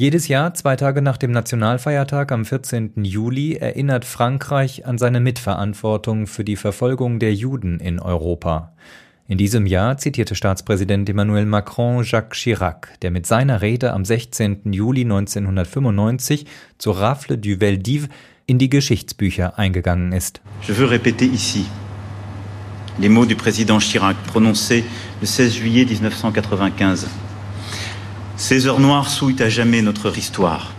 Jedes Jahr, zwei Tage nach dem Nationalfeiertag am 14. Juli, erinnert Frankreich an seine Mitverantwortung für die Verfolgung der Juden in Europa. In diesem Jahr zitierte Staatspräsident Emmanuel Macron Jacques Chirac, der mit seiner Rede am 16. Juli 1995 zur Rafle du Veldiv in die Geschichtsbücher eingegangen ist. Je veux répéter ici les mots du président Chirac prononcés le 16 juillet 1995. Ces heures noires souillent à jamais notre histoire.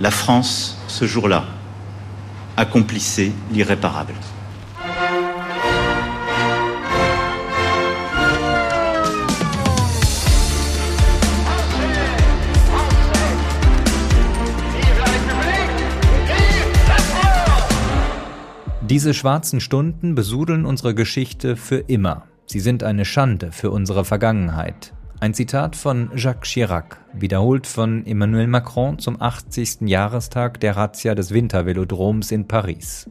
La France, ce jour-là, accomplissait l'irréparable. Diese schwarzen Stunden besudeln unsere Geschichte für immer. Sie sind eine Schande für unsere Vergangenheit. Ein Zitat von Jacques Chirac, wiederholt von Emmanuel Macron zum 80. Jahrestag der Razzia des Wintervelodroms in Paris.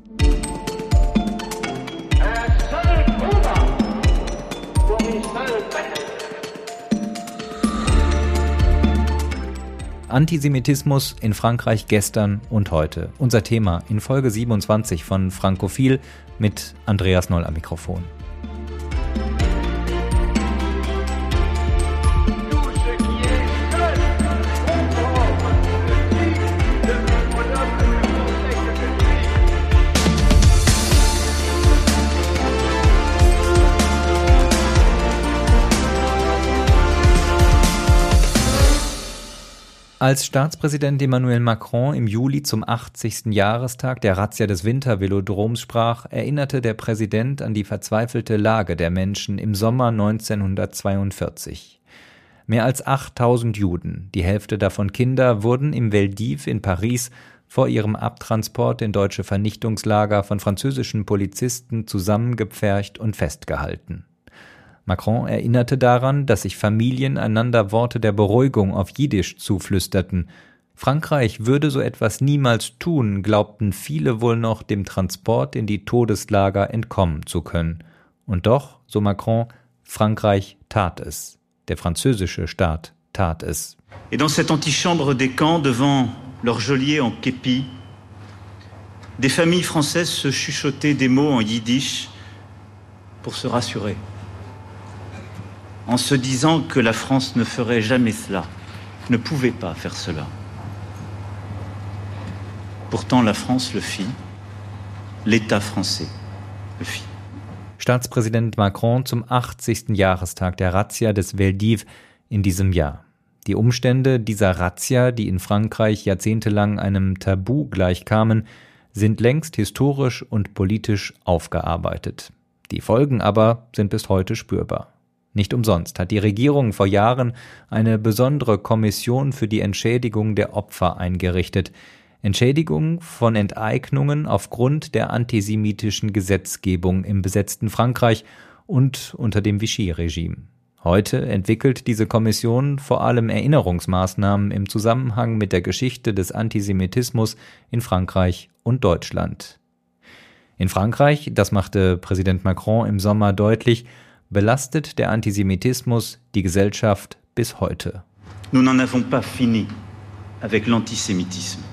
Antisemitismus in Frankreich gestern und heute. Unser Thema in Folge 27 von Frankophil mit Andreas Noll am Mikrofon. Als Staatspräsident Emmanuel Macron im Juli zum 80. Jahrestag der Razzia des Wintervelodroms sprach, erinnerte der Präsident an die verzweifelte Lage der Menschen im Sommer 1942. Mehr als 8000 Juden, die Hälfte davon Kinder, wurden im Veldiv in Paris vor ihrem Abtransport in deutsche Vernichtungslager von französischen Polizisten zusammengepfercht und festgehalten. Macron erinnerte daran, dass sich Familien einander Worte der Beruhigung auf Jiddisch zuflüsterten. Frankreich würde so etwas niemals tun, glaubten viele wohl noch, dem Transport in die Todeslager entkommen zu können. Und doch, so Macron, Frankreich tat es. Der französische Staat tat es. Et dans cette antichambre des camps, devant leur geôlier en képi, des familles françaises se chuchotaient des mots en yiddish pour se rassurer en se disant que la France ne ferait jamais cela, ne pouvait pas faire cela. Pourtant, la France le fit, l'État français le fit. Staatspräsident Macron zum 80. Jahrestag der Razzia des Veldiv in diesem Jahr. Die Umstände dieser Razzia, die in Frankreich jahrzehntelang einem Tabu gleichkamen, sind längst historisch und politisch aufgearbeitet. Die Folgen aber sind bis heute spürbar. Nicht umsonst hat die Regierung vor Jahren eine besondere Kommission für die Entschädigung der Opfer eingerichtet. Entschädigung von Enteignungen aufgrund der antisemitischen Gesetzgebung im besetzten Frankreich und unter dem Vichy-Regime. Heute entwickelt diese Kommission vor allem Erinnerungsmaßnahmen im Zusammenhang mit der Geschichte des Antisemitismus in Frankreich und Deutschland. In Frankreich, das machte Präsident Macron im Sommer deutlich, belastet der Antisemitismus die Gesellschaft bis heute. Nous n'en avons pas fini avec l'antisémitisme.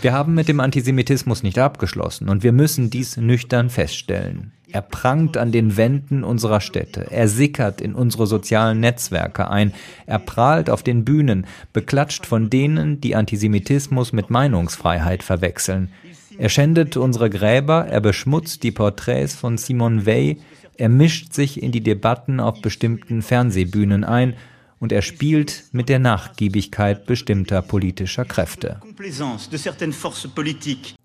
Wir haben mit dem Antisemitismus nicht abgeschlossen und wir müssen dies nüchtern feststellen. Er prangt an den Wänden unserer Städte, er sickert in unsere sozialen Netzwerke ein, er prahlt auf den Bühnen, beklatscht von denen, die Antisemitismus mit Meinungsfreiheit verwechseln. Er schändet unsere Gräber, er beschmutzt die Porträts von Simone Weil, er mischt sich in die Debatten auf bestimmten Fernsehbühnen ein und er spielt mit der Nachgiebigkeit bestimmter politischer Kräfte.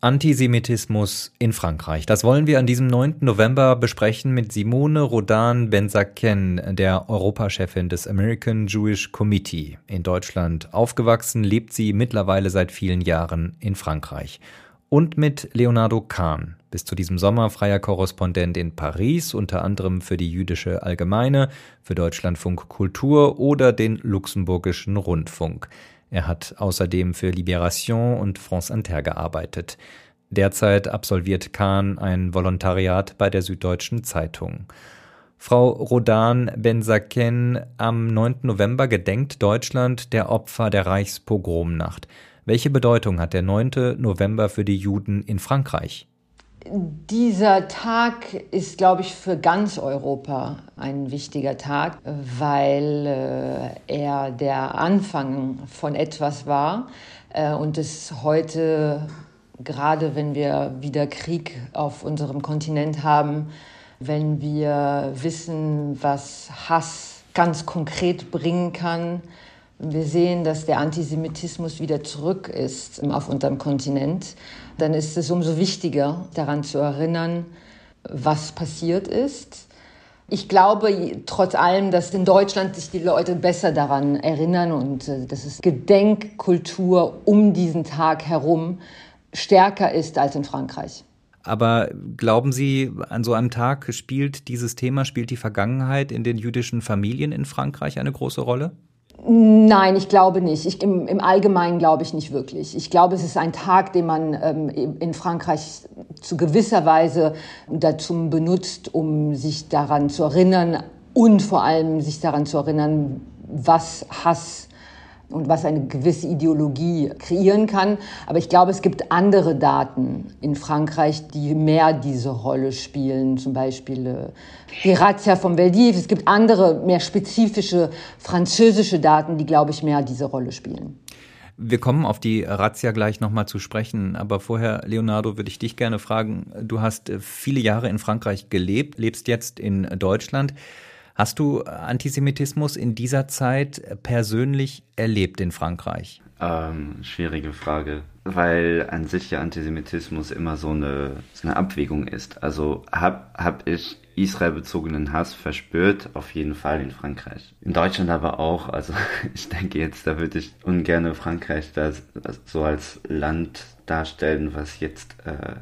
Antisemitismus in Frankreich. Das wollen wir an diesem 9. November besprechen mit Simone Rodan Benzaken, der Europachefin des American Jewish Committee in Deutschland. Aufgewachsen lebt sie mittlerweile seit vielen Jahren in Frankreich und mit Leonardo Kahn, bis zu diesem Sommer freier Korrespondent in Paris, unter anderem für die Jüdische Allgemeine, für Deutschlandfunk Kultur oder den Luxemburgischen Rundfunk. Er hat außerdem für Libération und France Inter gearbeitet. Derzeit absolviert Kahn ein Volontariat bei der Süddeutschen Zeitung. Frau Rodan Benzaken, am 9. November gedenkt Deutschland der Opfer der Reichspogromnacht. Welche Bedeutung hat der 9. November für die Juden in Frankreich? Dieser Tag ist, glaube ich, für ganz Europa ein wichtiger Tag, weil äh, er der Anfang von etwas war äh, und es heute, gerade wenn wir wieder Krieg auf unserem Kontinent haben, wenn wir wissen, was Hass ganz konkret bringen kann, wir sehen, dass der Antisemitismus wieder zurück ist auf unserem Kontinent, dann ist es umso wichtiger, daran zu erinnern, was passiert ist. Ich glaube trotz allem, dass in Deutschland sich die Leute besser daran erinnern und äh, dass es Gedenkkultur um diesen Tag herum stärker ist als in Frankreich. Aber glauben Sie, an so einem Tag spielt dieses Thema, spielt die Vergangenheit in den jüdischen Familien in Frankreich eine große Rolle? Nein, ich glaube nicht. Ich, im, Im Allgemeinen glaube ich nicht wirklich. Ich glaube, es ist ein Tag, den man ähm, in Frankreich zu gewisser Weise dazu benutzt, um sich daran zu erinnern und vor allem sich daran zu erinnern, was Hass und was eine gewisse Ideologie kreieren kann. Aber ich glaube, es gibt andere Daten in Frankreich, die mehr diese Rolle spielen. Zum Beispiel äh, die Razzia vom Veldiv. Es gibt andere, mehr spezifische französische Daten, die, glaube ich, mehr diese Rolle spielen. Wir kommen auf die Razzia gleich nochmal zu sprechen, aber vorher, Leonardo, würde ich dich gerne fragen. Du hast äh, viele Jahre in Frankreich gelebt, lebst jetzt in Deutschland. Hast du Antisemitismus in dieser Zeit persönlich erlebt in Frankreich? Ähm, schwierige Frage, weil an sich ja Antisemitismus immer so eine, so eine Abwägung ist. Also habe hab ich israelbezogenen Hass verspürt, auf jeden Fall in Frankreich. In Deutschland aber auch. Also ich denke jetzt, da würde ich ungern Frankreich da so als Land darstellen, was jetzt... Äh,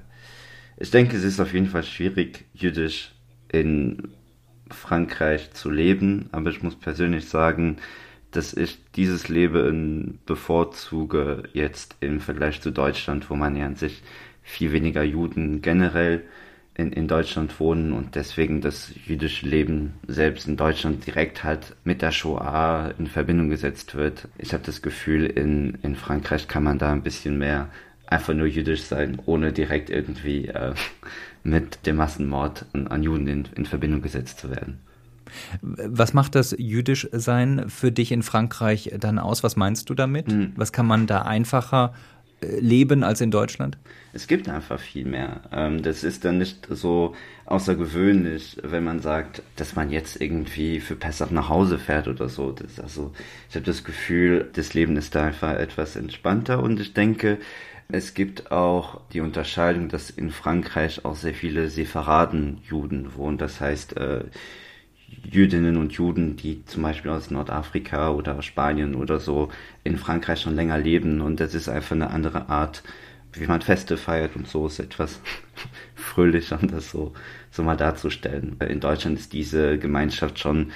ich denke, es ist auf jeden Fall schwierig, jüdisch in Frankreich zu leben, aber ich muss persönlich sagen, dass ich dieses Leben bevorzuge jetzt im Vergleich zu Deutschland, wo man ja an sich viel weniger Juden generell in, in Deutschland wohnen und deswegen das jüdische Leben selbst in Deutschland direkt halt mit der Shoah in Verbindung gesetzt wird. Ich habe das Gefühl, in, in Frankreich kann man da ein bisschen mehr einfach nur jüdisch sein, ohne direkt irgendwie äh, mit dem Massenmord an Juden in, in Verbindung gesetzt zu werden. Was macht das jüdisch sein für dich in Frankreich dann aus? Was meinst du damit? Mhm. Was kann man da einfacher leben als in Deutschland? Es gibt einfach viel mehr. Ähm, das ist dann nicht so außergewöhnlich, wenn man sagt, dass man jetzt irgendwie für Pessach nach Hause fährt oder so. Das also, ich habe das Gefühl, das Leben ist da einfach etwas entspannter und ich denke, es gibt auch die Unterscheidung, dass in Frankreich auch sehr viele Separaden-Juden wohnen. Das heißt, äh, Jüdinnen und Juden, die zum Beispiel aus Nordafrika oder Spanien oder so in Frankreich schon länger leben. Und das ist einfach eine andere Art, wie man Feste feiert und so ist etwas fröhlicher, um das so, so mal darzustellen. In Deutschland ist diese Gemeinschaft schon,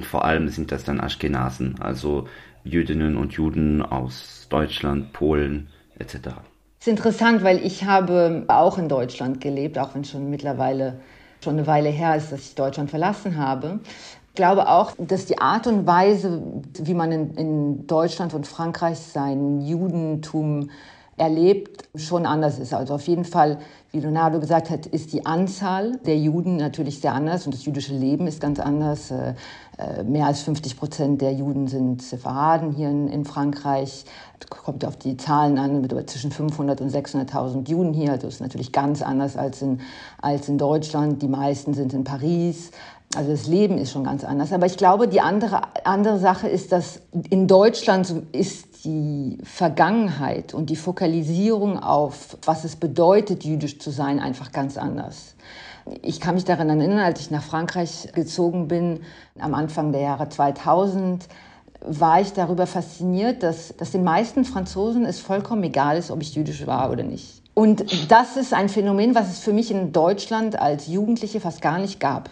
vor allem sind das dann Aschkenasen, also Jüdinnen und Juden aus Deutschland, Polen etc. Das ist interessant, weil ich habe auch in Deutschland gelebt, auch wenn schon mittlerweile schon eine Weile her ist, dass ich Deutschland verlassen habe. Ich glaube auch, dass die Art und Weise, wie man in, in Deutschland und Frankreich sein Judentum erlebt, schon anders ist. Also auf jeden Fall, wie Leonardo gesagt hat, ist die Anzahl der Juden natürlich sehr anders und das jüdische Leben ist ganz anders. Äh, mehr als 50 Prozent der Juden sind Separaden hier in, in Frankreich. Kommt auf die Zahlen an, mit zwischen 500 und 600.000 Juden hier. Also ist natürlich ganz anders als in, als in Deutschland. Die meisten sind in Paris. Also das Leben ist schon ganz anders. Aber ich glaube, die andere, andere Sache ist, dass in Deutschland ist die Vergangenheit und die Fokalisierung auf, was es bedeutet, jüdisch zu sein, einfach ganz anders. Ich kann mich daran erinnern, als ich nach Frankreich gezogen bin, am Anfang der Jahre 2000, war ich darüber fasziniert, dass, dass den meisten Franzosen es vollkommen egal ist, ob ich jüdisch war oder nicht. Und das ist ein Phänomen, was es für mich in Deutschland als Jugendliche fast gar nicht gab.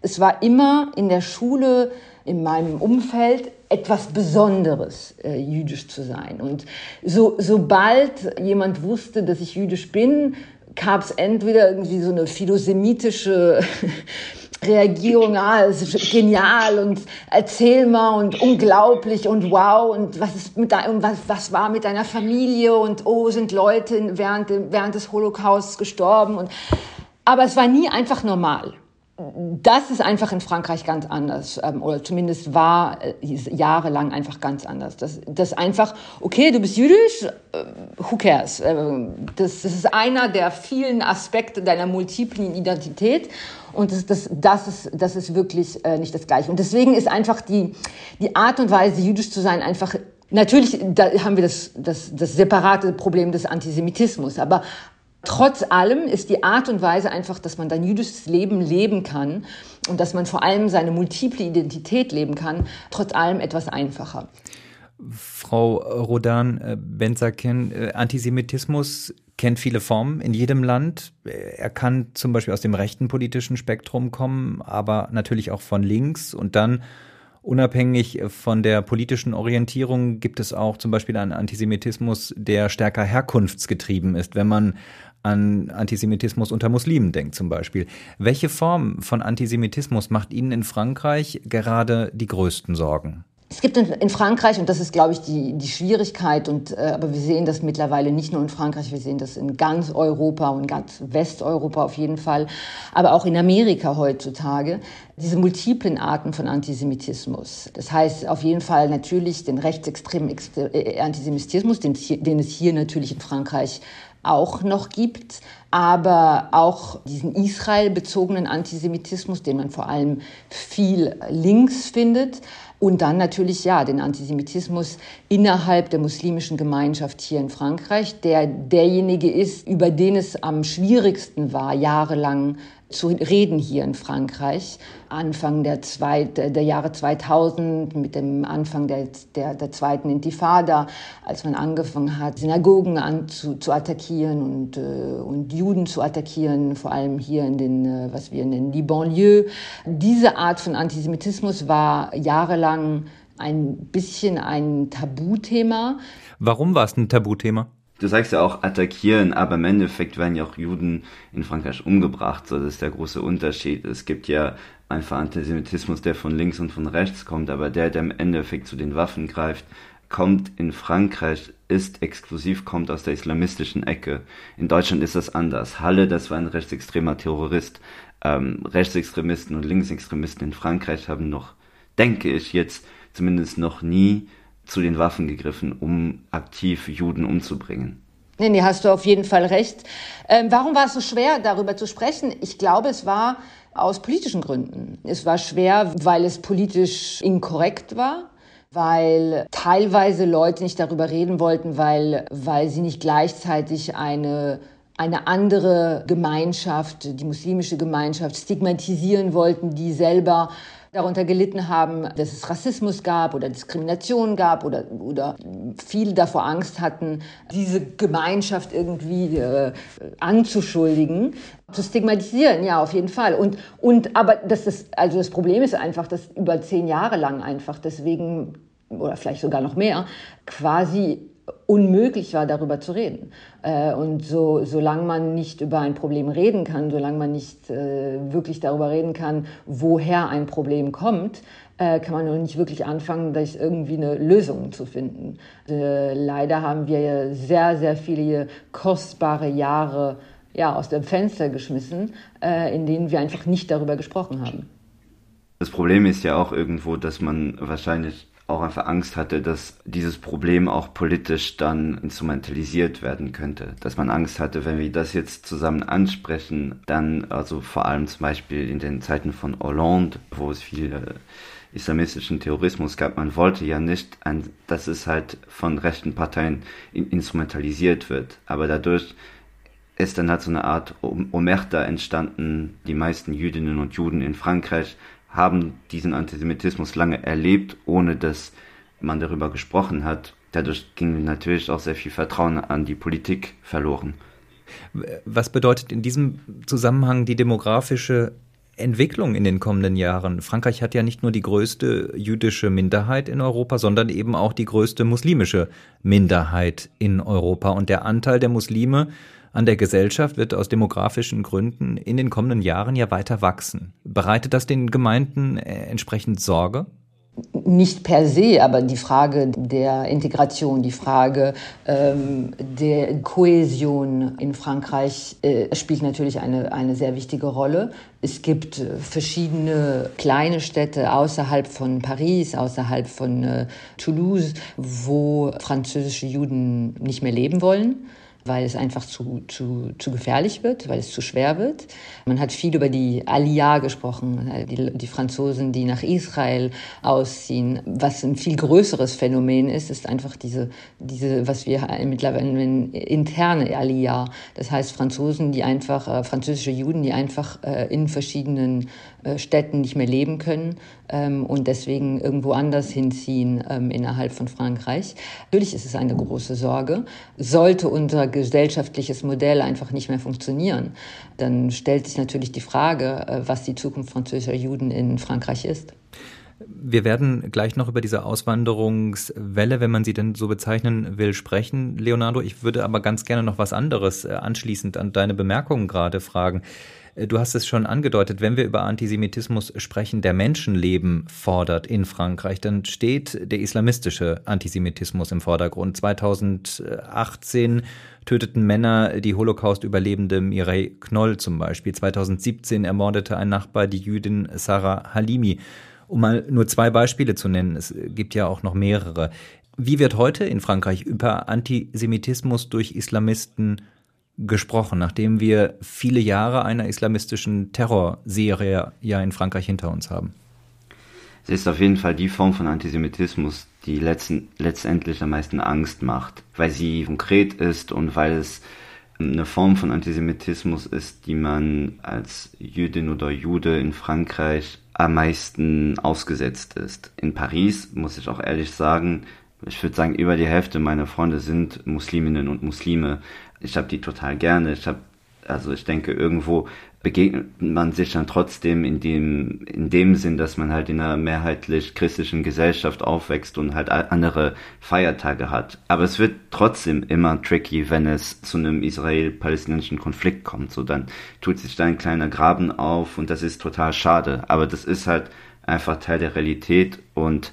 Es war immer in der Schule, in meinem Umfeld etwas Besonderes, äh, jüdisch zu sein. Und so, sobald jemand wusste, dass ich jüdisch bin, gab es entweder irgendwie so eine philosemitische Reagierung, ah, es ist genial und erzähl mal und unglaublich und wow und was ist mit dein, was, was war mit deiner Familie und oh, sind Leute während, während des Holocausts gestorben und, aber es war nie einfach normal das ist einfach in Frankreich ganz anders, ähm, oder zumindest war äh, jahrelang einfach ganz anders. Das, das einfach, okay, du bist jüdisch, äh, who cares? Äh, das, das ist einer der vielen Aspekte deiner multiplen Identität und das, das, das, ist, das ist wirklich nicht das Gleiche. Und deswegen ist einfach die, die Art und Weise, jüdisch zu sein, einfach Natürlich, da haben wir das, das, das separate Problem des Antisemitismus, aber Trotz allem ist die Art und Weise einfach, dass man dein jüdisches Leben leben kann und dass man vor allem seine multiple Identität leben kann, trotz allem etwas einfacher. Frau Rodan äh, Benzaken, äh, Antisemitismus kennt viele Formen in jedem Land. Er kann zum Beispiel aus dem rechten politischen Spektrum kommen, aber natürlich auch von links und dann Unabhängig von der politischen Orientierung gibt es auch zum Beispiel einen Antisemitismus, der stärker herkunftsgetrieben ist, wenn man an Antisemitismus unter Muslimen denkt zum Beispiel. Welche Form von Antisemitismus macht Ihnen in Frankreich gerade die größten Sorgen? Es gibt in, Frankreich, und das ist, glaube ich, die, die Schwierigkeit, und, äh, aber wir sehen das mittlerweile nicht nur in Frankreich, wir sehen das in ganz Europa und ganz Westeuropa auf jeden Fall, aber auch in Amerika heutzutage, diese multiplen Arten von Antisemitismus. Das heißt auf jeden Fall natürlich den rechtsextremen äh, Antisemitismus, den, den es hier natürlich in Frankreich auch noch gibt, aber auch diesen Israel-bezogenen Antisemitismus, den man vor allem viel links findet. Und dann natürlich, ja, den Antisemitismus innerhalb der muslimischen Gemeinschaft hier in Frankreich, der derjenige ist, über den es am schwierigsten war, jahrelang zu reden hier in Frankreich. Anfang der, Zweit, der Jahre 2000 mit dem Anfang der, der, der zweiten Intifada, als man angefangen hat, Synagogen an, zu, zu attackieren und, äh, und Juden zu attackieren, vor allem hier in den, äh, was wir nennen, die Banlieue. Diese Art von Antisemitismus war jahrelang ein bisschen ein Tabuthema. Warum war es ein Tabuthema? du sagst ja auch attackieren, aber im Endeffekt werden ja auch Juden in Frankreich umgebracht. So, das ist der große Unterschied. Es gibt ja einfach Antisemitismus, der von links und von rechts kommt, aber der, der im Endeffekt zu den Waffen greift, kommt in Frankreich, ist exklusiv, kommt aus der islamistischen Ecke. In Deutschland ist das anders. Halle, das war ein rechtsextremer Terrorist. Ähm, Rechtsextremisten und Linksextremisten in Frankreich haben noch, denke ich, jetzt zumindest noch nie zu den Waffen gegriffen, um aktiv Juden umzubringen. Nee, nee, hast du auf jeden Fall recht. Ähm, warum war es so schwer, darüber zu sprechen? Ich glaube, es war aus politischen Gründen. Es war schwer, weil es politisch inkorrekt war, weil teilweise Leute nicht darüber reden wollten, weil, weil sie nicht gleichzeitig eine eine andere Gemeinschaft, die muslimische Gemeinschaft, stigmatisieren wollten, die selber darunter gelitten haben, dass es Rassismus gab oder Diskrimination gab oder, oder viele davor Angst hatten, diese Gemeinschaft irgendwie äh, anzuschuldigen, zu stigmatisieren, ja, auf jeden Fall. Und, und aber das ist, also das Problem ist einfach, dass über zehn Jahre lang einfach deswegen oder vielleicht sogar noch mehr, quasi unmöglich war, darüber zu reden. Äh, und so, solange man nicht über ein Problem reden kann, solange man nicht äh, wirklich darüber reden kann, woher ein Problem kommt, äh, kann man noch nicht wirklich anfangen, da irgendwie eine Lösung zu finden. leider haben wir sehr, sehr viele kostbare Jahre ja, aus dem Fenster geschmissen, in denen wir einfach nicht darüber gesprochen haben. Das Problem ist ja auch irgendwo, dass man wahrscheinlich auch einfach Angst hatte, dass dieses Problem auch politisch dann instrumentalisiert werden könnte. Dass man Angst hatte, wenn wir das jetzt zusammen ansprechen, dann, also vor allem zum Beispiel in den Zeiten von Hollande, wo es viel äh, islamistischen Terrorismus gab, man wollte ja nicht, ein, dass es halt von rechten Parteien in, instrumentalisiert wird. Aber dadurch ist dann halt so eine Art Omerta entstanden. Die meisten Jüdinnen und Juden in Frankreich haben diesen Antisemitismus lange erlebt, ohne dass man darüber gesprochen hat. Dadurch ging natürlich auch sehr viel Vertrauen an die Politik verloren. Was bedeutet in diesem Zusammenhang die demografische Entwicklung in den kommenden Jahren? Frankreich hat ja nicht nur die größte jüdische Minderheit in Europa, sondern eben auch die größte muslimische Minderheit in Europa. Und der Anteil der Muslime an der Gesellschaft wird aus demografischen Gründen in den kommenden Jahren ja weiter wachsen. Bereitet das den Gemeinden äh, entsprechend Sorge? nicht per se, aber die Frage der Integration, die Frage ähm, der Kohäsion in Frankreich äh, spielt natürlich eine, eine sehr wichtige Rolle. Es gibt äh, verschiedene kleine Städte außerhalb von Paris, außerhalb von äh, Toulouse, wo französische Juden nicht mehr leben wollen weil es einfach zu, zu, zu gefährlich wird, weil es zu schwer wird. Man hat viel über die Aliyah gesprochen, die, die Franzosen, die nach Israel ausziehen. Was ein viel größeres Phänomen ist, ist einfach diese, diese was wir mittlerweile nennen, interne Aliyah. Das heißt Franzosen, die einfach, äh, französische Juden, die einfach äh, in verschiedenen äh, Städten nicht mehr leben können ähm, und deswegen irgendwo anders hinziehen ähm, innerhalb von Frankreich. Natürlich ist es eine große Sorge. Sollte unser gesellschaftliches Modell einfach nicht mehr funktionieren, dann stellt sich natürlich die Frage, äh, was die Zukunft französischer Juden in Frankreich ist. Wir werden gleich noch über diese Auswanderungswelle, wenn man sie denn so bezeichnen will, sprechen, Leonardo. Ich würde aber ganz gerne noch was anderes äh, anschließend an deine Bemerkungen gerade fragen. Äh, du hast es schon angedeutet, wenn wir über Antisemitismus sprechen, der Menschenleben fordert in Frankreich, dann steht der islamistische Antisemitismus im Vordergrund. 2018 töteten Männer die Holocaust-Überlebende Mireille Knoll zum Beispiel. 2017 ermordete ein Nachbar die Jüdin Sarah Halimi. Um mal nur zwei Beispiele zu nennen, es gibt ja auch noch mehrere. Wie wird heute in Frankreich über Antisemitismus durch Islamisten gesprochen, nachdem wir viele Jahre einer islamistischen Terrorserie ja in Frankreich hinter uns haben? Es ist auf jeden Fall die Form von Antisemitismus, die letzten, letztendlich am meisten Angst macht, weil sie konkret ist und weil es eine Form von Antisemitismus ist, die man als Jüdin oder Jude in Frankreich am meisten ausgesetzt ist. In Paris, muss ich auch ehrlich sagen, ich würde sagen, über die Hälfte meiner Freunde sind Musliminnen und Muslime ich habe die total gerne. Ich habe, also ich denke, irgendwo begegnet man sich dann trotzdem in dem, in dem Sinn, dass man halt in einer mehrheitlich christlichen Gesellschaft aufwächst und halt andere Feiertage hat. Aber es wird trotzdem immer tricky, wenn es zu einem israel-palästinensischen Konflikt kommt. So dann tut sich da ein kleiner Graben auf und das ist total schade. Aber das ist halt einfach Teil der Realität und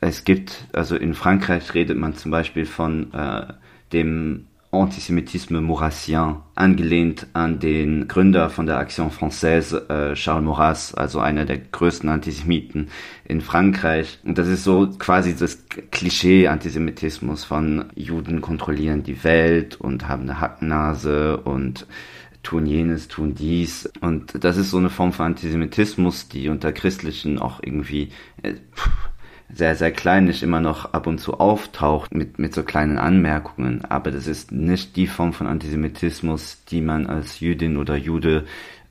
es gibt, also in Frankreich redet man zum Beispiel von äh, dem Antisemitisme maurassien, angelehnt an den Gründer von der Action Française, äh, Charles Maurras, also einer der größten Antisemiten in Frankreich. Und das ist so quasi das Klischee-Antisemitismus von Juden kontrollieren die Welt und haben eine Hacknase und tun jenes, tun dies. Und das ist so eine Form von Antisemitismus, die unter Christlichen auch irgendwie äh, sehr, sehr kleinlich immer noch ab und zu auftaucht mit, mit so kleinen Anmerkungen. Aber das ist nicht die Form von Antisemitismus, die man als Jüdin oder Jude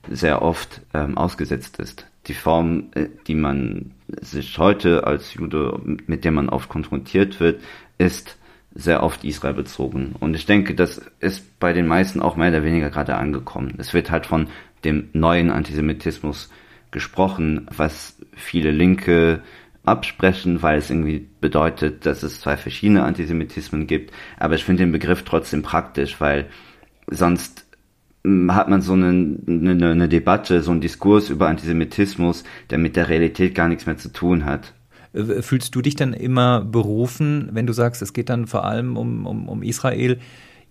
sehr oft ähm, ausgesetzt ist. Die Form, äh, die man sich heute als Jude, mit der man oft konfrontiert wird, ist sehr oft Israel bezogen. Und ich denke, das ist bei den meisten auch mehr oder weniger gerade angekommen. Es wird halt von dem neuen Antisemitismus gesprochen, was viele Linke absprechen, weil es irgendwie bedeutet, dass es zwei verschiedene Antisemitismen gibt. Aber ich finde den Begriff trotzdem praktisch, weil sonst hm, hat man so eine, eine, eine Debatte, so einen Diskurs über Antisemitismus, der mit der Realität gar nichts mehr zu tun hat. Äh, fühlst du dich dann immer berufen, wenn du sagst, es geht dann vor allem um, um, um Israel,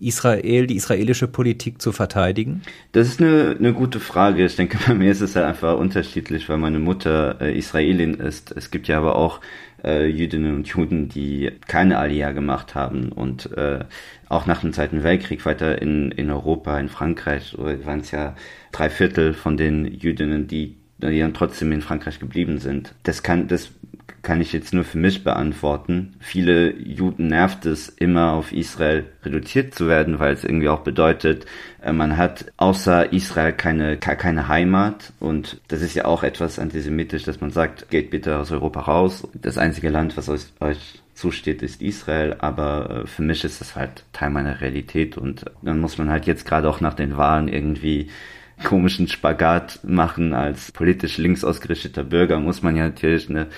Israel, die israelische Politik zu verteidigen? Das ist eine, eine gute Frage. Ich denke, bei mir ist es halt einfach unterschiedlich, weil meine Mutter äh, Israelin ist. Es gibt ja aber auch äh, Jüdinnen und Juden, die keine Aliyah gemacht haben und äh, auch nach dem Zweiten Weltkrieg weiter in, in Europa, in Frankreich, waren es ja drei Viertel von den Jüdinnen, die, die dann trotzdem in Frankreich geblieben sind. Das kann, das kann ich jetzt nur für mich beantworten. Viele Juden nervt es, immer auf Israel reduziert zu werden, weil es irgendwie auch bedeutet, äh, man hat außer Israel keine, keine Heimat und das ist ja auch etwas antisemitisch, dass man sagt, geht bitte aus Europa raus. Das einzige Land, was euch, zusteht, ist Israel, aber äh, für mich ist das halt Teil meiner Realität und dann muss man halt jetzt gerade auch nach den Wahlen irgendwie komischen Spagat machen als politisch links ausgerichteter Bürger, muss man ja natürlich eine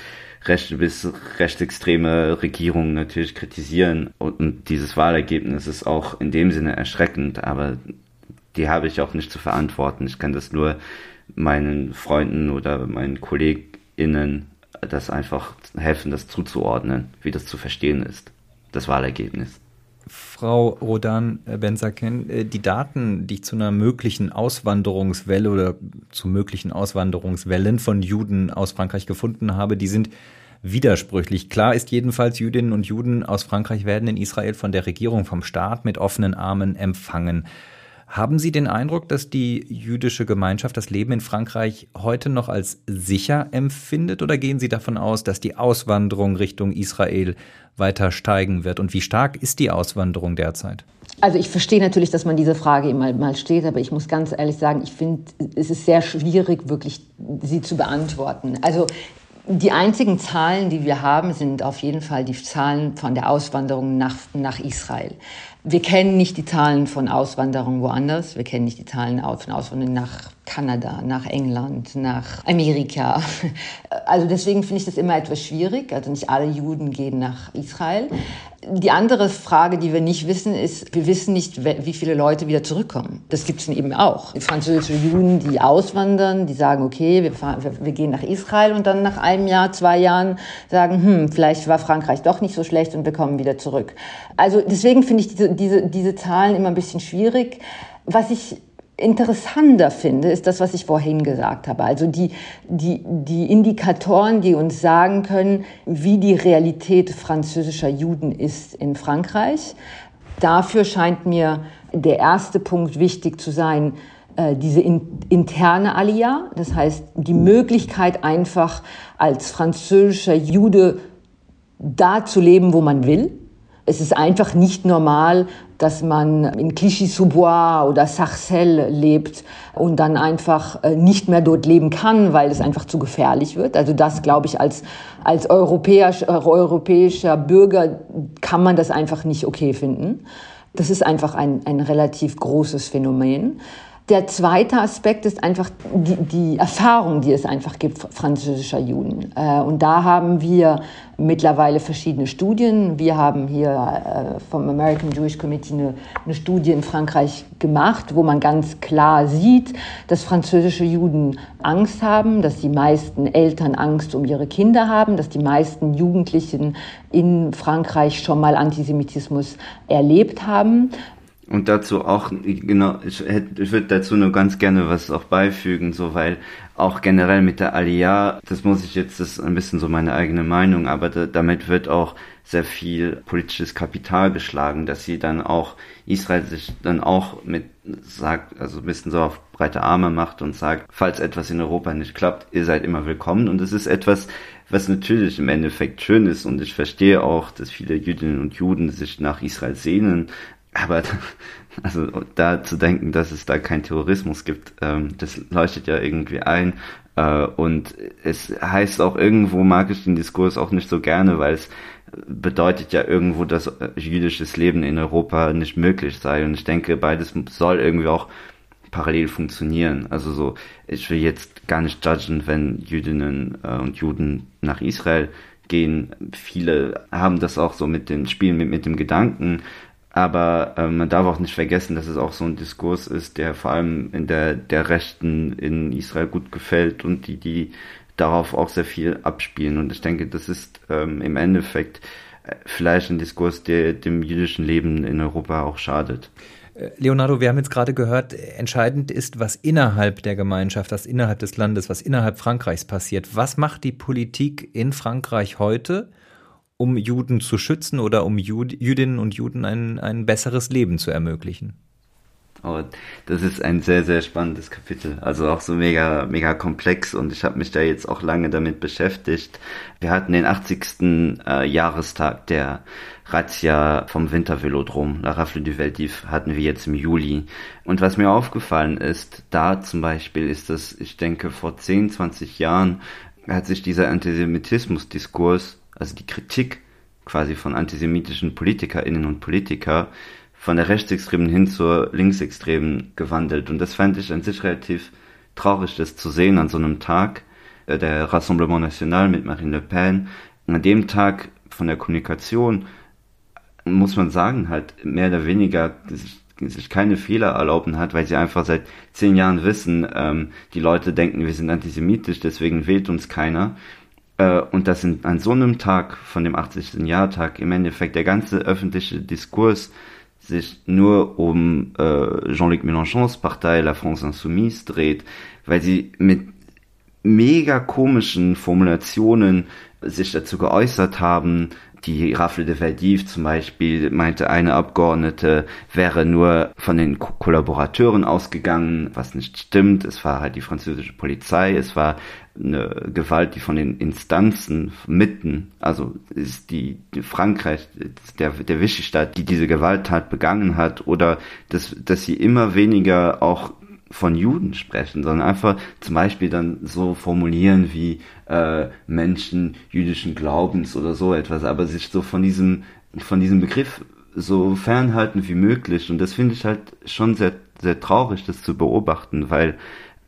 rechte bis rechtsextreme Regierungen natürlich kritisieren. Und, und dieses Wahlergebnis ist auch in dem Sinne erschreckend, aber die habe ich auch nicht zu verantworten. Ich kann das nur meinen Freunden oder meinen KollegInnen das einfach helfen, das zuzuordnen, wie das zu verstehen ist, das Wahlergebnis. Frau Rodan Benzaken, äh, die Daten, die ich zu einer möglichen Auswanderungswelle oder zu möglichen Auswanderungswellen von Juden aus Frankreich gefunden habe, die sind widersprüchlich. Klar ist jedenfalls, Jüdinnen und Juden aus Frankreich werden in Israel von der Regierung, vom Staat mit offenen Armen empfangen. Haben Sie den Eindruck, dass die jüdische Gemeinschaft das Leben in Frankreich heute noch als sicher empfindet oder gehen Sie davon aus, dass die Auswanderung Richtung Israel weiter steigen wird? Und wie stark ist die Auswanderung derzeit? Also ich verstehe natürlich, dass man diese Frage immer mal steht, aber ich muss ganz ehrlich sagen, ich finde, es ist sehr schwierig, wirklich sie zu beantworten. Also die einzigen Zahlen, die wir haben, sind auf jeden Fall die Zahlen von der Auswanderung nach, nach Israel. Wir kennen nicht die Zahlen von Auswanderung woanders. Wir kennen nicht die Zahlen von Auswanderung nach Kanada, nach England, nach Amerika. Also deswegen finde ich das immer etwas schwierig. Also nicht alle Juden gehen nach Israel. Die andere Frage, die wir nicht wissen, ist, wir wissen nicht, wie viele Leute wieder zurückkommen. Das gibt es eben auch. Die französische Juden, die auswandern, die sagen, okay, wir, fahren, wir, wir, gehen nach Israel und dann nach einem Jahr, zwei Jahren sagen, hm, vielleicht war Frankreich doch nicht so schlecht und wir kommen wieder zurück. Also deswegen finde ich diese, diese, diese Zahlen immer ein bisschen schwierig. Was ich interessanter finde, ist das, was ich vorhin gesagt habe. Also die, die, die Indikatoren, die uns sagen können, wie die Realität französischer Juden ist in Frankreich. Dafür scheint mir der erste Punkt wichtig zu sein, äh, diese interne Alia, das heißt die Möglichkeit einfach als französischer Jude da zu leben, wo man will. Es ist einfach nicht normal, dass man in Clichy-sous-Bois oder Sarcelles lebt und dann einfach äh, nicht mehr dort leben kann, weil es einfach zu gefährlich wird. Also das, glaube ich, als, als europäisch, äh, europäischer Bürger kann man das einfach nicht okay finden. Das ist einfach ein, ein relativ großes Phänomen. Der zweite Aspekt ist einfach die, die Erfahrung, die es einfach gibt französischer Juden. Äh, und da haben wir mittlerweile verschiedene Studien. Wir haben hier äh, vom American Jewish Committee eine, eine Studie in Frankreich gemacht, wo man ganz klar sieht, dass französische Juden Angst haben, dass die meisten Eltern Angst um ihre Kinder haben, dass die meisten Jugendlichen in Frankreich schon mal Antisemitismus erlebt haben und dazu auch, genau, ich, hätte, ich würde dazu nur ganz gerne was auch beifügen, so weil auch generell mit der Aliyah, das muss ich jetzt, das ist ein bisschen so meine eigene Meinung, aber da, damit wird auch sehr viel politisches Kapital geschlagen, dass sie dann auch, Israel sich dann auch mit sagt, also ein bisschen so auf breite Arme macht und sagt, falls etwas in Europa nicht klappt, ihr seid immer willkommen. Und es ist etwas, was natürlich im Endeffekt schön ist. Und ich verstehe auch, dass viele Jüdinnen und Juden sich nach Israel sehnen, aber also da zu denken, dass es da keinen Terrorismus gibt, ähm, das leuchtet ja irgendwie ein. Äh, und es heißt auch irgendwo, mag ich den Diskurs auch nicht so gerne, weil es bedeutet ja irgendwo, dass jüdisches Leben in Europa nicht möglich sei. Und ich denke, beides soll irgendwie auch parallel funktionieren. Also so, ich will jetzt gar nicht judgen, wenn Jüdinnen äh, und Juden nach Israel gehen. Viele haben das auch so mit den Spielen mit, mit dem Gedanken, aber äh, man darf auch nicht vergessen, dass es auch so ein Diskurs ist, der vor allem in der, der Rechten in Israel gut gefällt und die, die darauf auch sehr viel abspielen. Und ich denke, das ist ähm, im Endeffekt äh, vielleicht ein Diskurs, der dem jüdischen Leben in Europa auch schadet. Äh, Leonardo, wir haben jetzt gerade gehört, entscheidend ist, was innerhalb der Gemeinschaft, was innerhalb des Landes, was innerhalb Frankreichs passiert. Was macht die Politik in Frankreich heute? Um Juden zu schützen oder um Jud Jüdinnen und Juden ein, ein besseres Leben zu ermöglichen? Oh, das ist ein sehr, sehr spannendes Kapitel. Also auch so mega, mega komplex und ich habe mich da jetzt auch lange damit beschäftigt. Wir hatten den 80. Äh, Jahrestag der Razzia vom Wintervelodrom, La Rafle du Veldiv, hatten wir jetzt im Juli. Und was mir aufgefallen ist, da zum Beispiel ist das, ich denke, vor 10, 20 Jahren hat sich dieser Antisemitismus-Diskurs also die Kritik quasi von antisemitischen PolitikerInnen und Politiker von der Rechtsextremen hin zur Linksextremen gewandelt. Und das fand ich an sich relativ traurig, das zu sehen an so einem Tag, äh, der Rassemblement National mit Marine Le Pen. An dem Tag von der Kommunikation muss man sagen, halt mehr oder weniger sich keine Fehler erlauben hat, weil sie einfach seit zehn Jahren wissen, ähm, die Leute denken, wir sind antisemitisch, deswegen wählt uns keiner. Äh, und dass in, an so einem Tag von dem 80. Jahrtag im Endeffekt der ganze öffentliche Diskurs sich nur um äh, Jean-Luc Mélenchons Partei La France Insoumise dreht, weil sie mit mega komischen Formulationen sich dazu geäußert haben, die Raffel de Verdiv zum Beispiel meinte, eine Abgeordnete wäre nur von den Ko Kollaborateuren ausgegangen, was nicht stimmt. Es war halt die französische Polizei, es war eine Gewalt, die von den Instanzen mitten, also ist die, die Frankreich, der, der Vichy-Staat, die diese Gewalttat begangen hat, oder dass, dass sie immer weniger auch von Juden sprechen, sondern einfach zum Beispiel dann so formulieren wie äh, Menschen jüdischen Glaubens oder so etwas, aber sich so von diesem, von diesem Begriff so fernhalten wie möglich. Und das finde ich halt schon sehr, sehr traurig, das zu beobachten, weil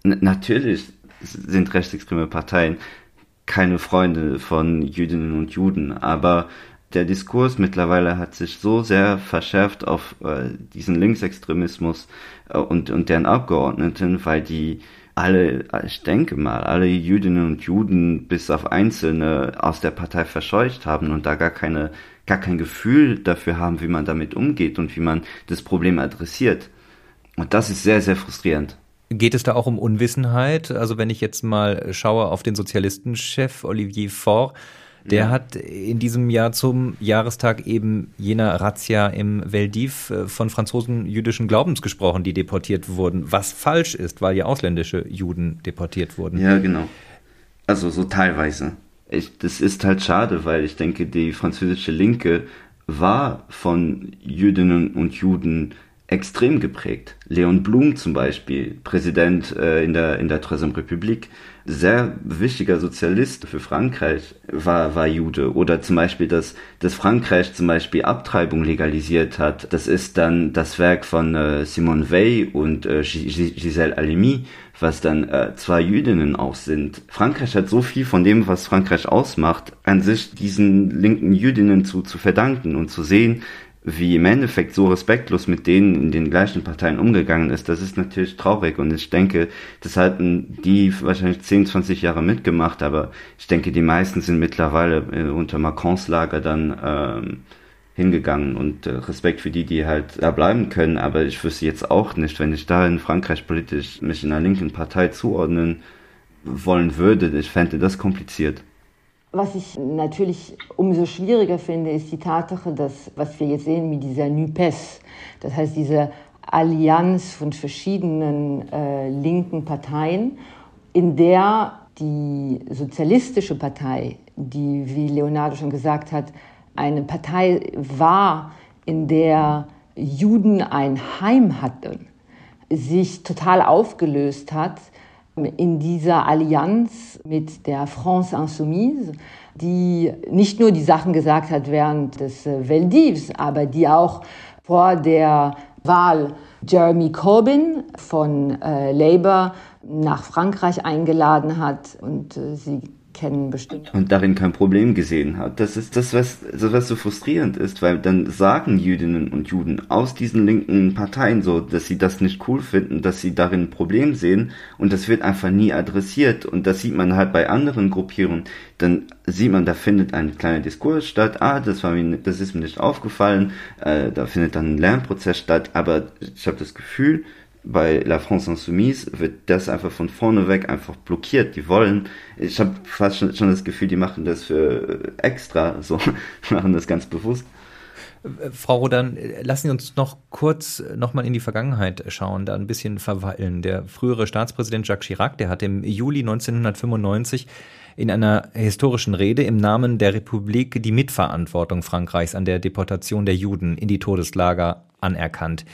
natürlich sind rechtsextreme Parteien keine Freunde von Jüdinnen und Juden, aber der Diskurs mittlerweile hat sich so sehr verschärft auf äh, diesen Linksextremismus äh, und, und deren Abgeordneten, weil die alle, ich denke mal, alle Jüdinnen und Juden bis auf Einzelne aus der Partei verscheucht haben und da gar keine, gar kein Gefühl dafür haben, wie man damit umgeht und wie man das Problem adressiert. Und das ist sehr, sehr frustrierend. Geht es da auch um Unwissenheit? Also wenn ich jetzt mal schaue auf den Sozialistenchef Olivier Faure, der ja. hat in diesem Jahr zum Jahrestag eben jener Razzia im Veldiv äh, von Franzosen jüdischen Glaubens gesprochen, die deportiert wurden, was falsch ist, weil ja ausländische Juden deportiert wurden. Ja, genau. Also so teilweise. Ich, das ist halt schade, weil ich denke, die französische Linke war von Jüdinnen und Juden extrem geprägt. Leon Blum zum Beispiel, Präsident äh, in der in der Troisième République, sehr wichtiger Sozialist für Frankreich war war Jude oder zum Beispiel dass dass Frankreich zum Beispiel Abtreibung legalisiert hat. Das ist dann das Werk von äh, Simone Weil und äh, Gisèle Halimi, was dann äh, zwei Jüdinnen auch sind. Frankreich hat so viel von dem, was Frankreich ausmacht, an sich diesen linken Jüdinnen zu zu verdanken und zu sehen, wie im Endeffekt so respektlos mit denen in den gleichen Parteien umgegangen ist, das ist natürlich traurig. Und ich denke, das hatten die wahrscheinlich 10, 20 Jahre mitgemacht, aber ich denke, die meisten sind mittlerweile äh, unter Macrons Lager dann ähm, hingegangen. Und äh, Respekt für die, die halt da bleiben können, aber ich wüsste jetzt auch nicht, wenn ich da in Frankreich politisch mich in einer linken Partei zuordnen wollen würde, ich fände das kompliziert. Was ich natürlich umso schwieriger finde, ist die Tatsache, dass, was wir jetzt sehen mit dieser NUPES, das heißt diese Allianz von verschiedenen äh, linken Parteien, in der die sozialistische Partei, die, wie Leonardo schon gesagt hat, eine Partei war, in der Juden ein Heim hatten, sich total aufgelöst hat in dieser Allianz mit der France Insoumise, die nicht nur die Sachen gesagt hat während des äh, Veldivs, aber die auch vor der Wahl Jeremy Corbyn von äh, Labour nach Frankreich eingeladen hat und äh, sie kennen bestimmt. Und darin kein Problem gesehen hat. Das ist das, was, was so frustrierend ist, weil dann sagen Jüdinnen und Juden aus diesen linken Parteien so, dass sie das nicht cool finden, dass sie darin ein Problem sehen und das wird einfach nie adressiert und das sieht man halt bei anderen Gruppierungen. Dann sieht man, da findet ein kleiner Diskurs statt, ah, das war mir, das ist mir nicht aufgefallen, äh, da findet dann ein Lernprozess statt, aber ich habe das Gefühl, bei La France Insoumise wird das einfach von vorne weg einfach blockiert. Die wollen, ich habe fast schon, schon, das Gefühl, die machen das für extra, so machen das ganz bewusst. Frau Rodan, lassen Sie uns noch kurz nochmal in die Vergangenheit schauen, da ein bisschen verweilen. Der frühere Staatspräsident Jacques Chirac, der hat im Juli 1995 in einer historischen Rede im Namen der Republik die Mitverantwortung Frankreichs an der Deportation der Juden in die Todeslager anerkannt.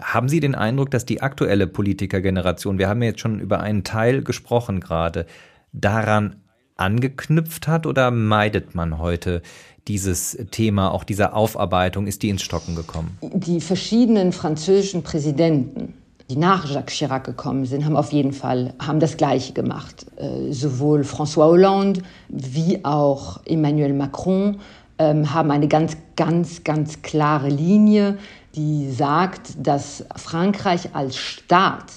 Haben Sie den Eindruck, dass die aktuelle Politikergeneration, wir haben ja jetzt schon über einen Teil gesprochen gerade, daran angeknüpft hat oder meidet man heute dieses Thema, auch dieser Aufarbeitung, ist die ins Stocken gekommen? Die verschiedenen französischen Präsidenten die nach Jacques Chirac gekommen sind, haben auf jeden Fall haben das Gleiche gemacht. Äh, sowohl François Hollande wie auch Emmanuel Macron ähm, haben eine ganz, ganz, ganz klare Linie, die sagt, dass Frankreich als Staat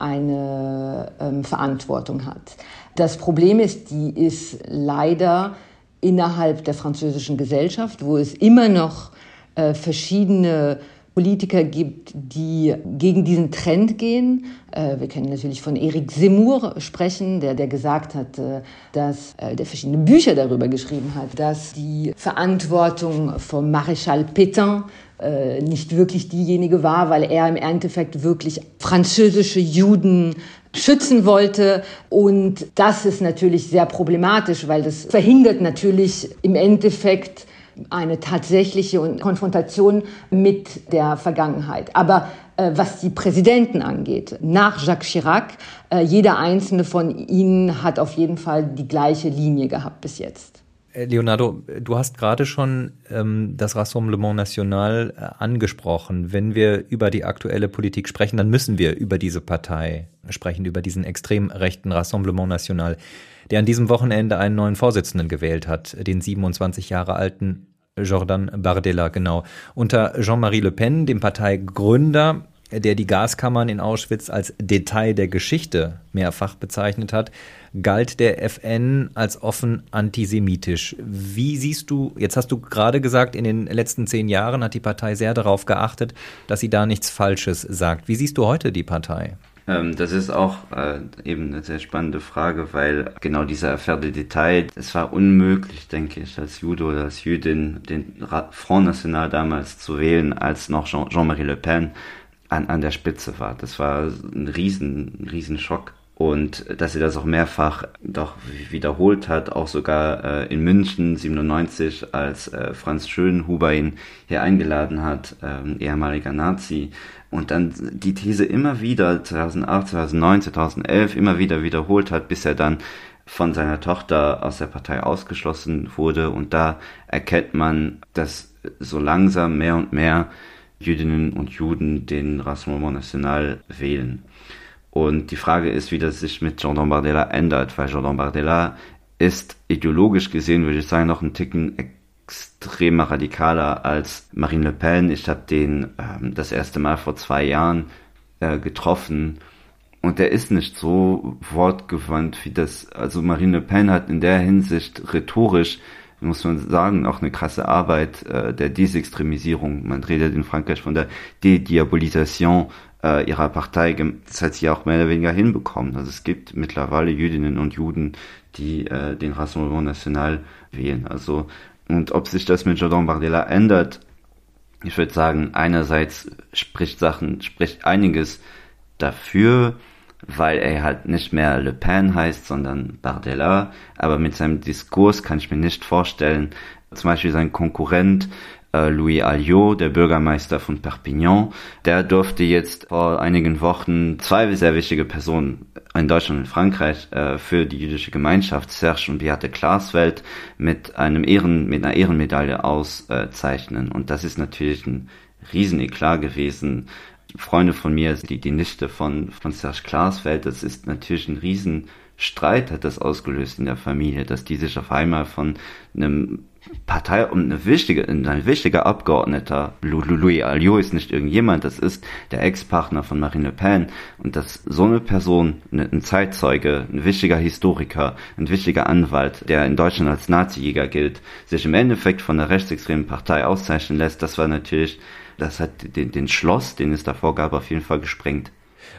eine ähm, Verantwortung hat. Das Problem ist, die ist leider innerhalb der französischen Gesellschaft, wo es immer noch äh, verschiedene Politiker gibt, die gegen diesen Trend gehen. Äh, wir können natürlich von Eric Zemmour sprechen, der, der gesagt hat, äh, dass äh, der verschiedene Bücher darüber geschrieben hat, dass die Verantwortung von Maréchal Pétain nicht wirklich diejenige war, weil er im Endeffekt wirklich französische Juden schützen wollte. Und das ist natürlich sehr problematisch, weil das verhindert natürlich im Endeffekt eine tatsächliche Konfrontation mit der Vergangenheit. Aber äh, was die Präsidenten angeht, nach Jacques Chirac, äh, jeder einzelne von ihnen hat auf jeden Fall die gleiche Linie gehabt bis jetzt. Äh, Leonardo, du hast gerade schon ähm, das Rassemblement National äh, angesprochen. Wenn wir über die aktuelle Politik sprechen, dann müssen wir über diese Partei sprechen, über diesen extrem rechten Rassemblement National der an diesem Wochenende einen neuen Vorsitzenden gewählt hat, den 27 Jahre alten Jordan Bardella, genau. Unter Jean-Marie Le Pen, dem Parteigründer, der die Gaskammern in Auschwitz als Detail der Geschichte mehrfach bezeichnet hat, galt der FN als offen antisemitisch. Wie siehst du, jetzt hast du gerade gesagt, in den letzten zehn Jahren hat die Partei sehr darauf geachtet, dass sie da nichts Falsches sagt. Wie siehst du heute die Partei? Ähm, das ist auch äh, eben eine sehr spannende Frage, weil genau dieser Affaire de Detail, es war unmöglich, denke ich, als Jude oder als Jüdin den Front National damals zu wählen, als noch Jean-Marie Le Pen an, an der Spitze war. Das war ein riesen, riesen. Und dass sie das auch mehrfach doch wiederholt hat, auch sogar äh, in München 97, als äh, Franz Schönhuber ihn hier eingeladen hat, äh, ehemaliger Nazi, und dann die These immer wieder 2008, 2009, 2011 immer wieder wiederholt hat, bis er dann von seiner Tochter aus der Partei ausgeschlossen wurde. Und da erkennt man, dass so langsam mehr und mehr Jüdinnen und Juden den Rassemblement National wählen. Und die Frage ist, wie das sich mit Jordan Bardella ändert, weil Jordan Bardella ist ideologisch gesehen, würde ich sagen, noch ein Ticken extrem radikaler als Marine Le Pen. Ich habe den ähm, das erste Mal vor zwei Jahren äh, getroffen und der ist nicht so wortgewandt wie das. Also Marine Le Pen hat in der Hinsicht rhetorisch, muss man sagen, auch eine krasse Arbeit äh, der Desextremisierung. Man redet in Frankreich von der Dediabolisation äh, ihrer Partei. Das hat sie auch mehr oder weniger hinbekommen. Also es gibt mittlerweile Jüdinnen und Juden, die äh, den Rassemblement National wählen. Also und ob sich das mit Jordan Bardella ändert, ich würde sagen, einerseits spricht Sachen, spricht einiges dafür, weil er halt nicht mehr Le Pen heißt, sondern Bardella. Aber mit seinem Diskurs kann ich mir nicht vorstellen, zum Beispiel sein Konkurrent Louis Alliot, der Bürgermeister von Perpignan, der durfte jetzt vor einigen Wochen zwei sehr wichtige Personen in Deutschland und Frankreich äh, für die jüdische Gemeinschaft, Serge und Beate Glasfeld, mit einem Ehren, mit einer Ehrenmedaille auszeichnen. Und das ist natürlich ein Rieseneklat gewesen. Freunde von mir, die, die Nichte von, von Serge Glasfeld, das ist natürlich ein Riesenstreit hat das ausgelöst in der Familie, dass die sich auf einmal von einem Partei und eine wichtige, ein wichtiger Abgeordneter, Louis Alliot ist nicht irgendjemand, das ist der Ex-Partner von Marine Le Pen und dass so eine Person, ein Zeitzeuge, ein wichtiger Historiker, ein wichtiger Anwalt, der in Deutschland als Nazi-Jäger gilt, sich im Endeffekt von der rechtsextremen Partei auszeichnen lässt, das war natürlich, das hat den, den Schloss, den es davor gab, auf jeden Fall gesprengt.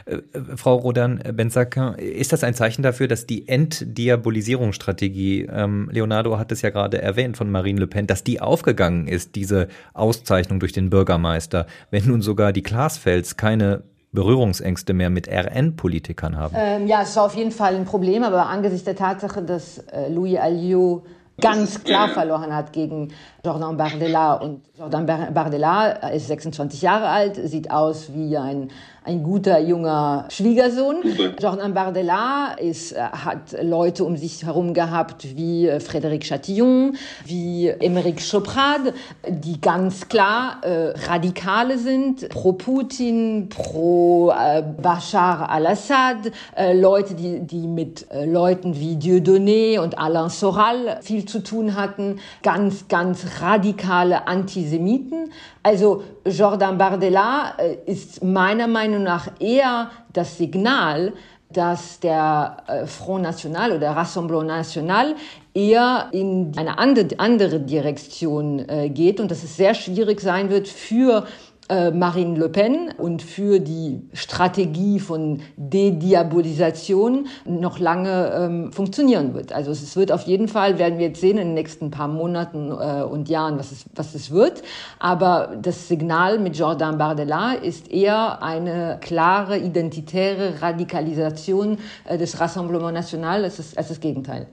Äh, Frau Rodan Benzakin, ist das ein Zeichen dafür, dass die Entdiabolisierungsstrategie, ähm, Leonardo hat es ja gerade erwähnt von Marine Le Pen, dass die aufgegangen ist, diese Auszeichnung durch den Bürgermeister, wenn nun sogar die Glasfels keine Berührungsängste mehr mit RN-Politikern haben? Ähm, ja, es ist auf jeden Fall ein Problem, aber angesichts der Tatsache, dass äh, Louis Alliot ganz klar verloren hat gegen Jordan Bardella. Und Jordan Bardella ist 26 Jahre alt, sieht aus wie ein, ein guter junger Schwiegersohn. Jordan Bardella ist, äh, hat Leute um sich herum gehabt wie äh, Frédéric Chatillon, wie Émeric Choprat, die ganz klar äh, Radikale sind, pro Putin, pro äh, Bashar al-Assad, äh, Leute, die, die mit äh, Leuten wie Dieudonné und Alain Soral viel zu tun hatten, ganz, ganz radikale Antisemiten. Also Jordan Bardella äh, ist meiner Meinung nach eher das Signal, dass der äh, Front National oder Rassemblement National eher in eine andere Direktion äh, geht und dass es sehr schwierig sein wird für Marine Le Pen und für die Strategie von Dediabolisation noch lange ähm, funktionieren wird. Also es wird auf jeden Fall, werden wir jetzt sehen in den nächsten paar Monaten äh, und Jahren, was es, was es wird. Aber das Signal mit Jordan Bardella ist eher eine klare identitäre Radikalisation äh, des Rassemblement National als das, als das Gegenteil.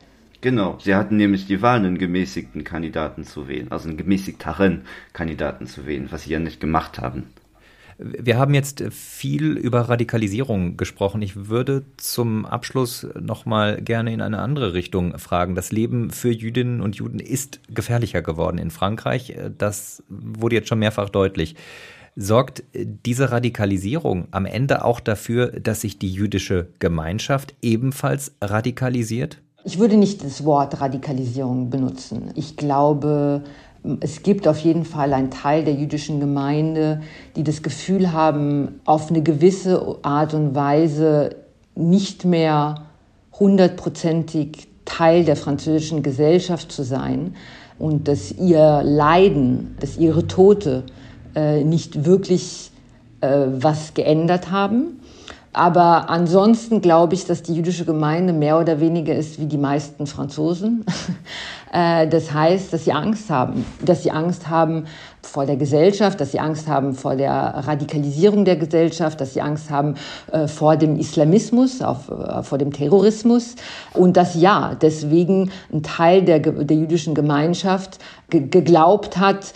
Genau, sie hatten nämlich die Wahl, einen gemäßigten Kandidaten zu wählen, also einen gemäßigteren Kandidaten zu wählen, was sie ja nicht gemacht haben. Wir haben jetzt viel über Radikalisierung gesprochen. Ich würde zum Abschluss noch mal gerne in eine andere Richtung fragen. Das Leben für Jüdinnen und Juden ist gefährlicher geworden in Frankreich. Das wurde jetzt schon mehrfach deutlich. Sorgt diese Radikalisierung am Ende auch dafür, dass sich die jüdische Gemeinschaft ebenfalls radikalisiert? Ich würde nicht das Wort Radikalisierung benutzen. Ich glaube, es gibt auf jeden Fall einen Teil der jüdischen Gemeinde, die das Gefühl haben, auf eine gewisse Art und Weise nicht mehr hundertprozentig Teil der französischen Gesellschaft zu sein und dass ihr Leiden, dass ihre Tote äh, nicht wirklich äh, was geändert haben. Aber ansonsten glaube ich, dass die jüdische Gemeinde mehr oder weniger ist wie die meisten Franzosen. Äh, das heißt, dass sie Angst haben, dass sie Angst haben vor der Gesellschaft, dass sie Angst haben vor der Radikalisierung der Gesellschaft, dass sie Angst haben äh, vor dem Islamismus, äh, vor dem Terrorismus und dass ja, deswegen ein Teil der, der jüdischen Gemeinschaft geglaubt hat,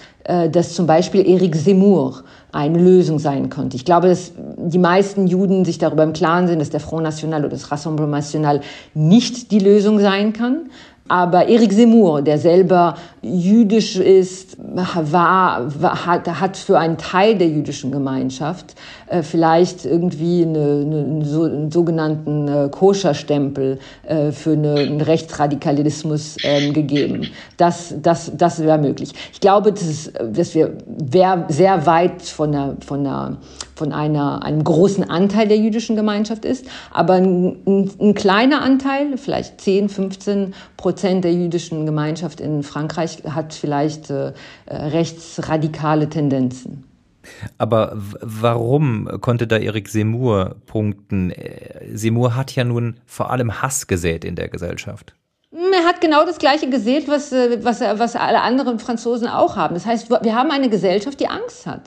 dass zum Beispiel Eric Zemmour eine Lösung sein könnte. Ich glaube, dass die meisten Juden sich darüber im Klaren sind, dass der Front National oder das Rassemblement National nicht die Lösung sein kann. Aber Eric Zemmour, der selber jüdisch ist, war, hat, hat für einen Teil der jüdischen Gemeinschaft äh, vielleicht irgendwie eine, eine, so, einen sogenannten äh, Koscherstempel äh, für eine, einen Rechtsradikalismus ähm, gegeben. Das, das, das wäre möglich. Ich glaube, dass, dass wir sehr weit von, der, von, der, von einer, einem großen Anteil der jüdischen Gemeinschaft ist, aber ein, ein, ein kleiner Anteil, vielleicht 10, 15 Prozent der jüdischen Gemeinschaft in Frankreich hat vielleicht äh, rechtsradikale Tendenzen. Aber warum konnte da Erik Semur punkten? Äh, Semur hat ja nun vor allem Hass gesät in der Gesellschaft. Er hat genau das Gleiche gesät, was, äh, was, was alle anderen Franzosen auch haben. Das heißt, wir haben eine Gesellschaft, die Angst hat.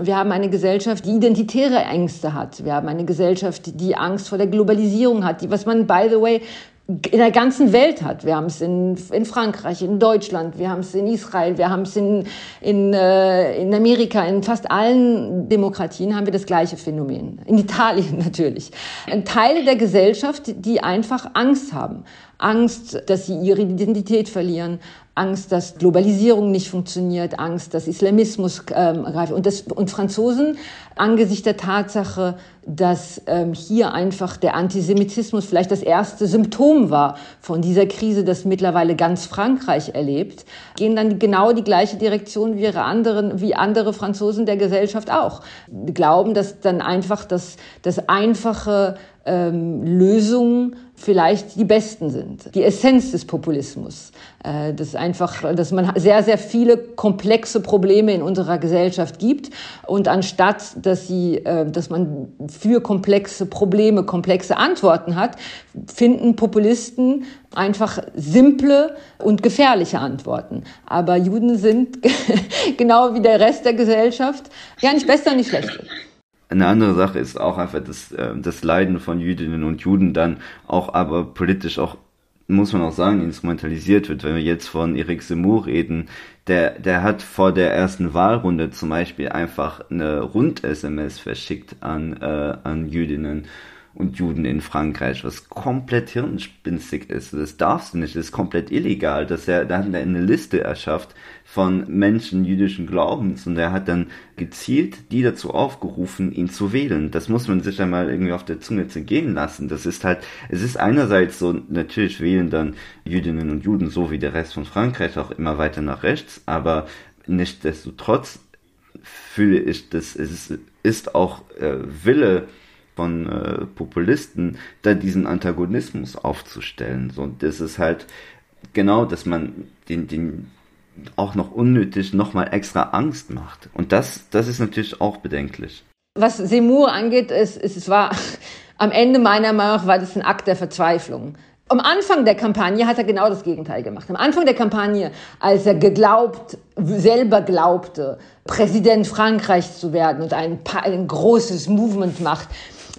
Wir haben eine Gesellschaft, die identitäre Ängste hat. Wir haben eine Gesellschaft, die Angst vor der Globalisierung hat, die, was man, by the way, in der ganzen Welt hat. Wir haben es in, in Frankreich, in Deutschland, wir haben es in Israel, wir haben es in, in, äh, in Amerika, in fast allen Demokratien haben wir das gleiche Phänomen. In Italien natürlich. Ein Teil der Gesellschaft, die einfach Angst haben. Angst, dass sie ihre Identität verlieren, Angst, dass Globalisierung nicht funktioniert, Angst, dass Islamismus ähm, greift. Und, das, und Franzosen angesichts der Tatsache, dass ähm, hier einfach der Antisemitismus vielleicht das erste Symptom war von dieser Krise, das mittlerweile ganz Frankreich erlebt, gehen dann genau die gleiche Direktion wie ihre anderen, wie andere Franzosen der Gesellschaft auch. Glauben, dass dann einfach das, das einfache ähm, Lösungen vielleicht die besten sind. Die Essenz des Populismus. Äh, dass einfach, dass man sehr, sehr viele komplexe Probleme in unserer Gesellschaft gibt und anstatt, dass sie, äh, dass man für komplexe Probleme komplexe Antworten hat, finden Populisten einfach simple und gefährliche Antworten. Aber Juden sind genau wie der Rest der Gesellschaft ja nicht besser, nicht schlechter. Eine andere Sache ist auch einfach das, äh, das Leiden von Jüdinnen und Juden dann auch aber politisch auch muss man auch sagen, instrumentalisiert wird. Wenn wir jetzt von Eric Zemmour reden, der, der hat vor der ersten Wahlrunde zum Beispiel einfach eine Rund-SMS verschickt an, äh, an Jüdinnen und Juden in Frankreich, was komplett hirnspinstig ist. Das darfst du nicht, das ist komplett illegal. Dass er, da hat er eine Liste erschafft von Menschen jüdischen Glaubens und er hat dann gezielt die dazu aufgerufen, ihn zu wählen. Das muss man sich einmal irgendwie auf der Zunge zergehen lassen. Das ist halt, es ist einerseits so, natürlich wählen dann Jüdinnen und Juden so wie der Rest von Frankreich auch immer weiter nach rechts, aber nichtsdestotrotz fühle ich, dass es ist auch äh, Wille von äh, Populisten, da diesen Antagonismus aufzustellen. So, das ist halt genau, dass man den, den auch noch unnötig nochmal extra Angst macht. Und das, das ist natürlich auch bedenklich. Was Semur angeht, es, es war am Ende meiner Meinung nach war das ein Akt der Verzweiflung. Am Anfang der Kampagne hat er genau das Gegenteil gemacht. Am Anfang der Kampagne, als er geglaubt, selber glaubte, Präsident Frankreichs zu werden und ein, ein großes Movement macht,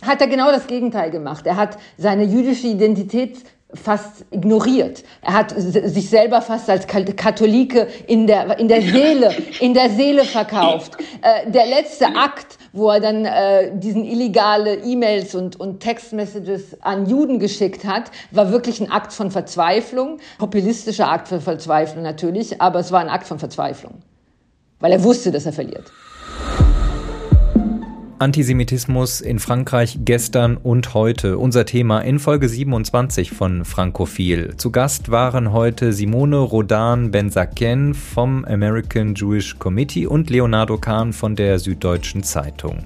hat er genau das Gegenteil gemacht. Er hat seine jüdische Identität fast ignoriert. Er hat sich selber fast als Katholike in der, in der Seele, in der Seele verkauft. Äh, der letzte Akt, wo er dann äh, diesen illegale E-Mails und, und Textmessages an Juden geschickt hat, war wirklich ein Akt von Verzweiflung. Populistischer Akt von Verzweiflung natürlich, aber es war ein Akt von Verzweiflung. Weil er wusste, dass er verliert. Antisemitismus in Frankreich gestern und heute. Unser Thema in Folge 27 von Frankophil. Zu Gast waren heute Simone Rodan Benzaken vom American Jewish Committee und Leonardo Kahn von der Süddeutschen Zeitung.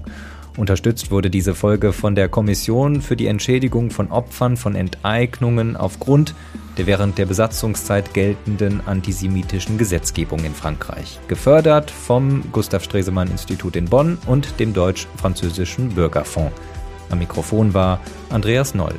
Unterstützt wurde diese Folge von der Kommission für die Entschädigung von Opfern von Enteignungen aufgrund der während der Besatzungszeit geltenden antisemitischen Gesetzgebung in Frankreich. Gefördert vom Gustav Stresemann Institut in Bonn und dem Deutsch-Französischen Bürgerfonds. Am Mikrofon war Andreas Noll.